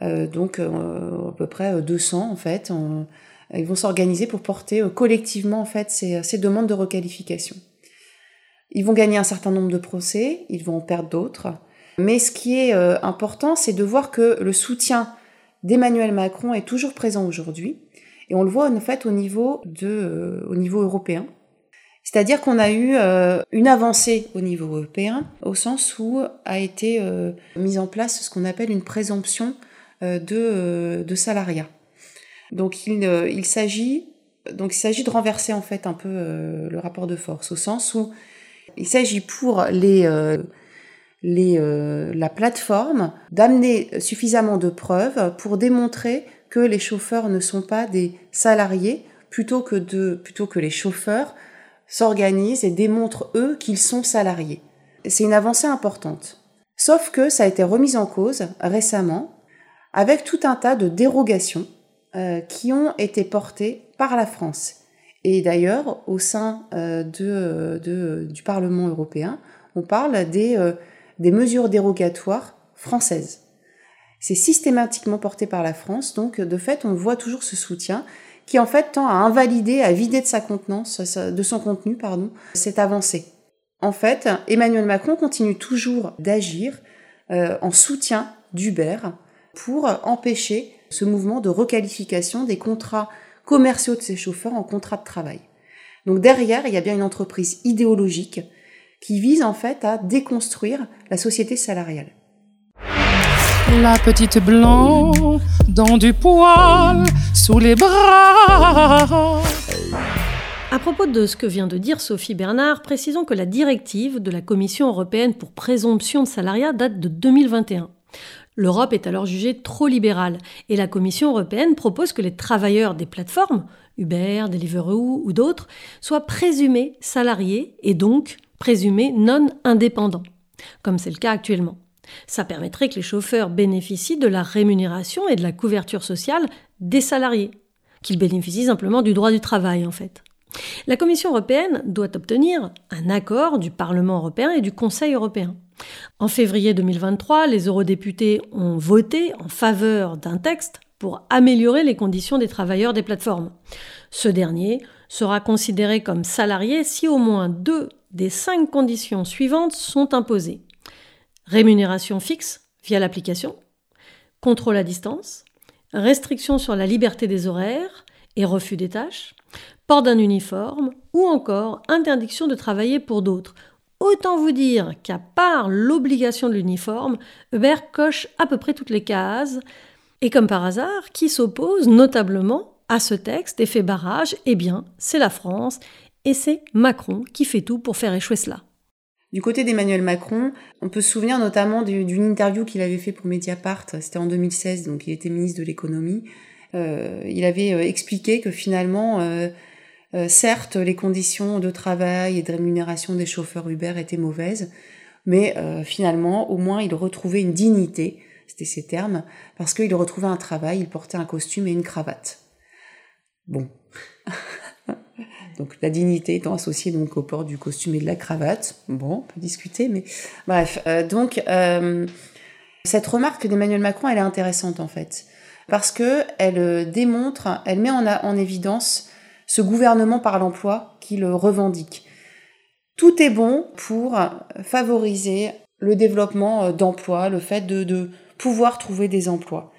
donc à peu près 200 en fait. Ils vont s'organiser pour porter collectivement en fait ces, ces, demandes de requalification. Ils vont gagner un certain nombre de procès, ils vont en perdre d'autres. Mais ce qui est important, c'est de voir que le soutien d'Emmanuel Macron est toujours présent aujourd'hui et on le voit en fait au niveau, de, euh, au niveau européen. C'est-à-dire qu'on a eu euh, une avancée au niveau européen, au sens où a été euh, mise en place ce qu'on appelle une présomption de, de salariat. Donc il, s'agit de renverser en fait un peu le rapport de force, au sens où il s'agit pour les, les, la plateforme d'amener suffisamment de preuves pour démontrer que les chauffeurs ne sont pas des salariés, plutôt que les chauffeurs s'organisent et démontrent eux qu'ils sont salariés. C'est une avancée importante. Sauf que ça a été remis en cause récemment avec tout un tas de dérogations euh, qui ont été portées par la France. Et d'ailleurs, au sein euh, de, de, du Parlement européen, on parle des, euh, des mesures dérogatoires françaises c'est systématiquement porté par la France. Donc, de fait, on voit toujours ce soutien qui, en fait, tend à invalider, à vider de sa contenance, de son contenu, pardon, cette avancée. En fait, Emmanuel Macron continue toujours d'agir euh, en soutien d'Uber pour empêcher ce mouvement de requalification des contrats commerciaux de ses chauffeurs en contrats de travail. Donc derrière, il y a bien une entreprise idéologique qui vise en fait à déconstruire la société salariale. La petite blanc dans du poil sous les bras. À propos de ce que vient de dire Sophie Bernard, précisons que la directive de la Commission européenne pour présomption de salariat date de 2021. L'Europe est alors jugée trop libérale et la Commission européenne propose que les travailleurs des plateformes, Uber, Deliveroo ou d'autres, soient présumés salariés et donc présumés non indépendants, comme c'est le cas actuellement. Ça permettrait que les chauffeurs bénéficient de la rémunération et de la couverture sociale des salariés, qu'ils bénéficient simplement du droit du travail en fait. La Commission européenne doit obtenir un accord du Parlement européen et du Conseil européen. En février 2023, les eurodéputés ont voté en faveur d'un texte pour améliorer les conditions des travailleurs des plateformes. Ce dernier sera considéré comme salarié si au moins deux des cinq conditions suivantes sont imposées rémunération fixe via l'application, contrôle à distance, restriction sur la liberté des horaires et refus des tâches, d'un uniforme ou encore interdiction de travailler pour d'autres. Autant vous dire qu'à part l'obligation de l'uniforme, Uber coche à peu près toutes les cases, et comme par hasard, qui s'oppose notablement à ce texte et barrage Eh bien, c'est la France, et c'est Macron qui fait tout pour faire échouer cela. Du côté d'Emmanuel Macron, on peut se souvenir notamment d'une interview qu'il avait fait pour Mediapart, c'était en 2016, donc il était ministre de l'économie. Euh, il avait euh, expliqué que finalement, euh, certes, les conditions de travail et de rémunération des chauffeurs Uber étaient mauvaises, mais finalement, au moins, il retrouvait une dignité, c'était ses termes, parce qu'il retrouvait un travail, il portait un costume et une cravate. Bon. Donc la dignité étant associée donc au port du costume et de la cravate. Bon, on peut discuter, mais bref. Euh, donc euh, cette remarque d'Emmanuel Macron, elle est intéressante en fait, parce que elle euh, démontre, elle met en évidence ce gouvernement par l'emploi qui le revendique. Tout est bon pour favoriser le développement d'emplois, le fait de, pouvoir trouver des emplois.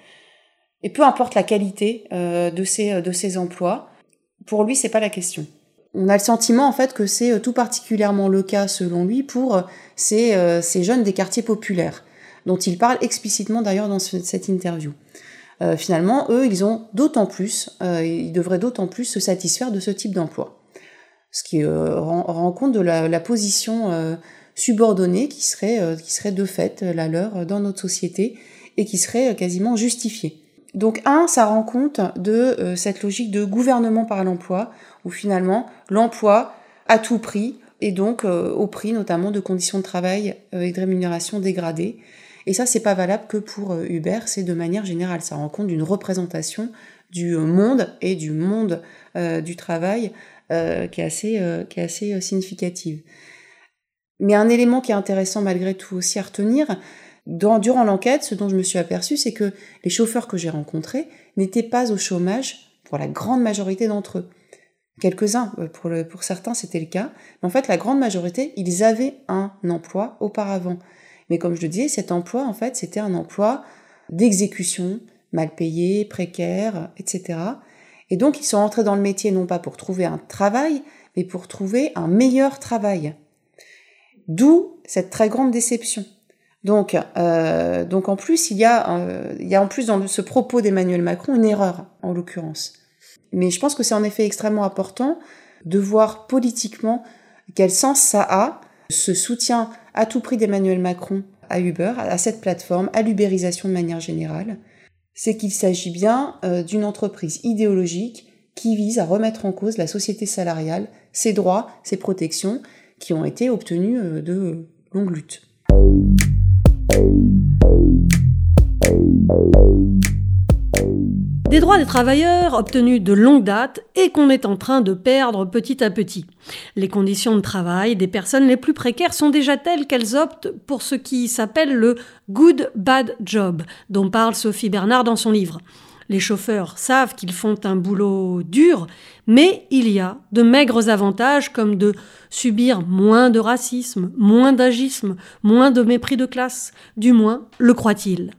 Et peu importe la qualité de, ces, de ces emplois, pour lui, c'est pas la question on a le sentiment en fait que c'est euh, tout particulièrement le cas selon lui pour euh, euh, ces, jeunes des quartiers populaires, dont il parle explicitement d'ailleurs dans cette interview. Finalement, eux, ils ont d'autant plus, ils devraient d'autant plus se satisfaire de ce type d'emploi. Ce qui rend, compte de la, position subordonnée qui serait, qui serait de fait la leur dans notre société et qui serait quasiment justifiée. Donc un, ça rend compte de cette logique de gouvernement par l'emploi, où finalement l'emploi à tout prix et donc euh, au prix notamment de conditions de travail euh, et de rémunération dégradées. Et ça, c'est pas valable que pour euh, Uber, c'est de manière générale. Ça rend compte d'une représentation du monde et du monde du travail qui est assez, significative. Mais un élément qui est intéressant malgré tout aussi à retenir, durant l'enquête, ce dont je me suis aperçue, c'est que les chauffeurs que j'ai rencontrés n'étaient pas au chômage pour la grande majorité d'entre eux. Quelques-uns, euh, pour certains, c'était le cas. Mais en fait, la grande majorité, ils avaient un emploi auparavant. Mais comme je le disais, cet emploi, en fait, c'était un emploi d'exécution, mal payé, précaire, etc. Et donc, ils sont entrés dans le métier non pas pour trouver un travail, mais pour trouver un meilleur travail. D'où cette très grande déception. Donc, euh, donc en plus, il y, a, euh, il y a en plus dans ce propos d'Emmanuel Macron une erreur, en l'occurrence. Mais je pense que c'est en effet extrêmement important de voir politiquement quel sens ça a, ce soutien à tout prix d'Emmanuel Macron à Uber, à cette plateforme, à l'ubérisation de manière générale. C'est qu'il s'agit bien euh, d'une entreprise idéologique qui vise à remettre en cause la société salariale, ses droits, ses protections, qui ont été obtenus euh, de longues luttes. Des droits des travailleurs obtenus de longue date et qu'on est en train de perdre petit à petit. Les conditions de travail des personnes les plus précaires sont déjà telles qu'elles optent pour ce qui s'appelle le good bad job, dont parle Sophie Bernard dans son livre. Les chauffeurs savent qu'ils font un boulot dur, mais il y a de maigres avantages comme de subir moins de racisme, moins d'agisme, moins de mépris de classe, du moins le croient-ils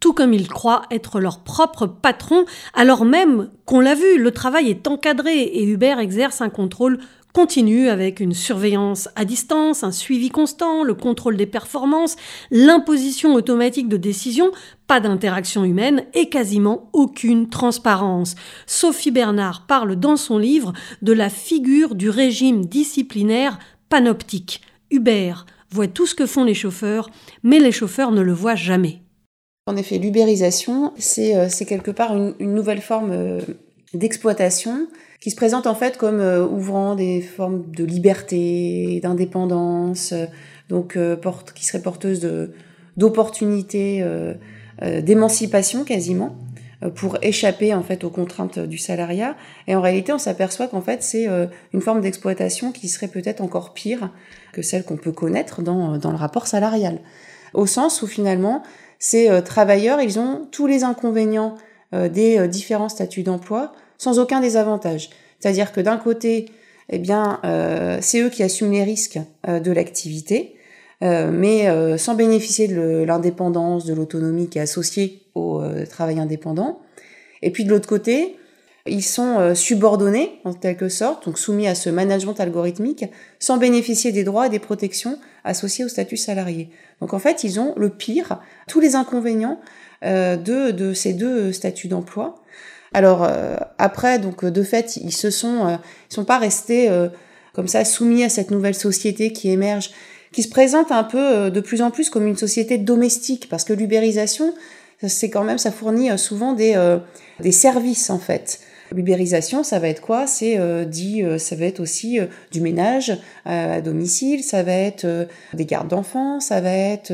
tout comme ils croient être leur propre patron, alors même qu'on l'a vu, le travail est encadré et Uber exerce un contrôle continu avec une surveillance à distance, un suivi constant, le contrôle des performances, l'imposition automatique de décisions, pas d'interaction humaine et quasiment aucune transparence. Sophie Bernard parle dans son livre de la figure du régime disciplinaire panoptique. Uber voit tout ce que font les chauffeurs, mais les chauffeurs ne le voient jamais. En effet, l'ubérisation, c'est euh, quelque part une, nouvelle forme euh, d'exploitation qui se présente en fait comme euh, ouvrant des formes de liberté, d'indépendance, donc qui serait porteuse d'opportunités, d'émancipation quasiment pour échapper en fait aux contraintes du salariat. Et en réalité, on s'aperçoit qu'en fait, c'est une forme d'exploitation qui serait peut-être encore pire que celle qu'on peut connaître dans, dans le rapport salarial. Au sens où finalement, ces euh, travailleurs, ils ont tous les inconvénients euh, des euh, différents statuts d'emploi sans aucun désavantage. C'est-à-dire que d'un côté, eh bien, c'est eux qui assument les risques de l'activité, mais sans bénéficier de l'indépendance, de l'autonomie qui est associée au travail indépendant. Et puis de l'autre côté, ils sont subordonnés en quelque sorte, donc soumis à ce management algorithmique, sans bénéficier des droits et des protections associés au statut salarié. Donc en fait, ils ont le pire, tous les inconvénients euh, de, de ces deux statuts d'emploi. Alors euh, après, donc de fait, ils se sont, ils sont pas restés comme ça soumis à cette nouvelle société qui émerge, qui se présente un peu de plus en plus comme une société domestique, parce que l'ubérisation, c'est quand même, ça fournit souvent des, des services en fait. L'ubérisation, ça va être quoi? C'est euh, dit, euh, ça va être aussi euh, du ménage à domicile, ça va être des gardes d'enfants, ça va être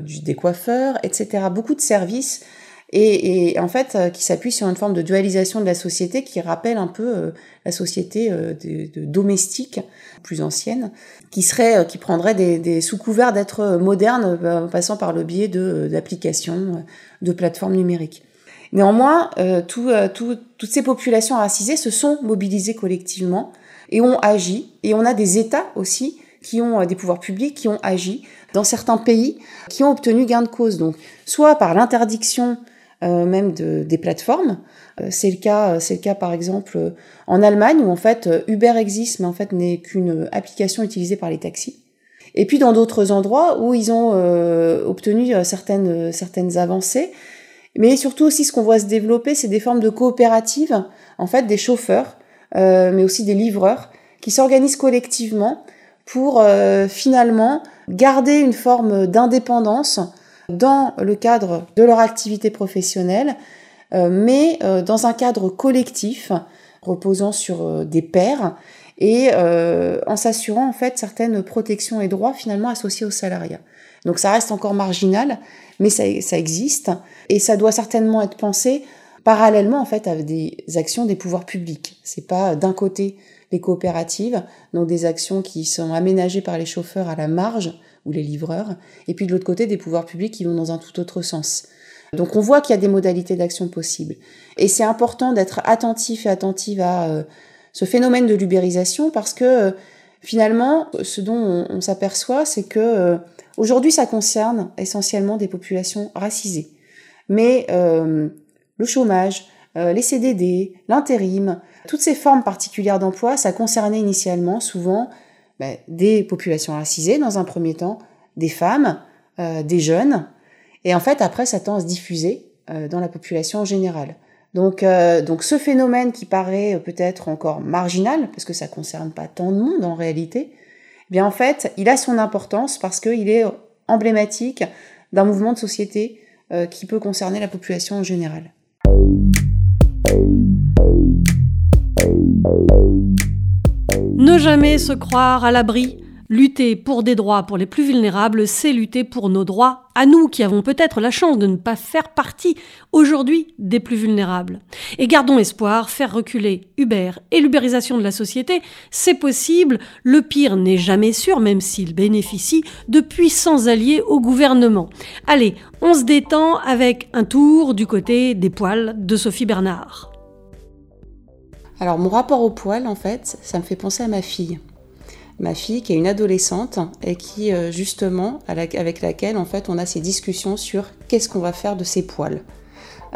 des coiffeurs, etc. Beaucoup de services et, en fait qui s'appuie sur une forme de dualisation de la société qui rappelle un peu la société de, domestique plus ancienne, qui serait, qui prendrait des, sous couvert d'être moderne, en passant par le biais de d'applications, de plateformes numériques. Néanmoins, euh, euh, toutes ces populations racisées se sont mobilisées collectivement et ont agi. Et on a des États aussi qui ont euh, des pouvoirs publics qui ont agi dans certains pays qui ont obtenu gain de cause. Donc, soit par l'interdiction même de, des plateformes. c'est le cas, c'est le cas par exemple en Allemagne où en fait Uber existe, mais en fait n'est qu'une application utilisée par les taxis. Et puis dans d'autres endroits où ils ont obtenu certaines certaines avancées mais surtout aussi, ce qu'on voit se développer, c'est des formes de coopératives, en fait, des chauffeurs, euh, mais aussi des livreurs, qui s'organisent collectivement pour euh, finalement garder une forme d'indépendance dans le cadre de leur activité professionnelle, euh, mais dans un cadre collectif reposant sur des pairs et en s'assurant en fait certaines protections et droits finalement associés au salariat. Donc ça reste encore marginal, mais ça, ça existe et ça doit certainement être pensé parallèlement en fait à des actions des pouvoirs publics. C'est pas d'un côté les coopératives, donc des actions qui sont aménagées par les chauffeurs à la marge ou les livreurs, et puis de l'autre côté des pouvoirs publics qui vont dans un tout autre sens. Donc on voit qu'il y a des modalités d'action possibles. Et c'est important d'être attentif et attentive à euh, ce phénomène de l'ubérisation parce que euh, finalement, ce dont on, s'aperçoit, c'est que euh, aujourd'hui ça concerne essentiellement des populations racisées. Mais euh, le chômage, euh, les CDD, l'intérim, toutes ces formes particulières d'emploi, ça concernait initialement souvent ben, des populations racisées dans un premier temps, des femmes, euh, des jeunes, et en fait après ça tend à se diffuser dans la population en général. Donc, donc ce phénomène qui paraît peut-être encore marginal, parce que ça concerne pas tant de monde en réalité, eh bien en fait, il a son importance parce qu'il est emblématique d'un mouvement de société euh, qui peut concerner la population en général. Ne jamais se croire à l'abri Lutter pour des droits pour les plus vulnérables, c'est lutter pour nos droits à nous qui avons peut-être la chance de ne pas faire partie aujourd'hui des plus vulnérables. Et gardons espoir, faire reculer Uber et l'ubérisation de la société, c'est possible. Le pire n'est jamais sûr, même s'il bénéficie de puissants alliés au gouvernement. Allez, on se détend avec un tour du côté des poils de Sophie Bernard. Alors mon rapport aux poils, en fait, ça me fait penser à ma fille ma fille qui est une adolescente et qui euh, justement avec laquelle en fait on a ces discussions sur qu'est-ce qu'on va faire de ses poils.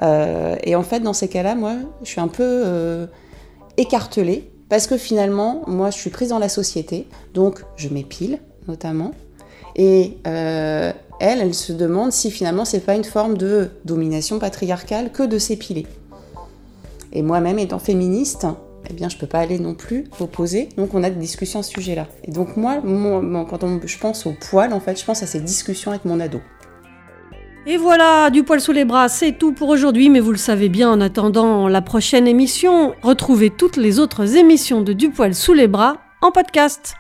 Euh, et en fait dans ces cas-là, moi je suis un peu euh, écartelée parce que finalement moi je suis prise dans la société, donc je m'épile notamment. Et elle, elle se demande si finalement c'est pas une forme de domination patriarcale que de s'épiler. Et moi-même étant féministe, eh bien, je peux pas aller non plus opposer. Donc, on a des discussions à ce sujet-là. Et donc, moi, quand je pense au poil, en fait, je pense à ces discussions avec mon ado. Et voilà, du poil sous les bras, c'est tout pour aujourd'hui, mais vous le savez bien, en attendant la prochaine émission, retrouvez toutes les autres émissions de Du poil sous les bras en podcast.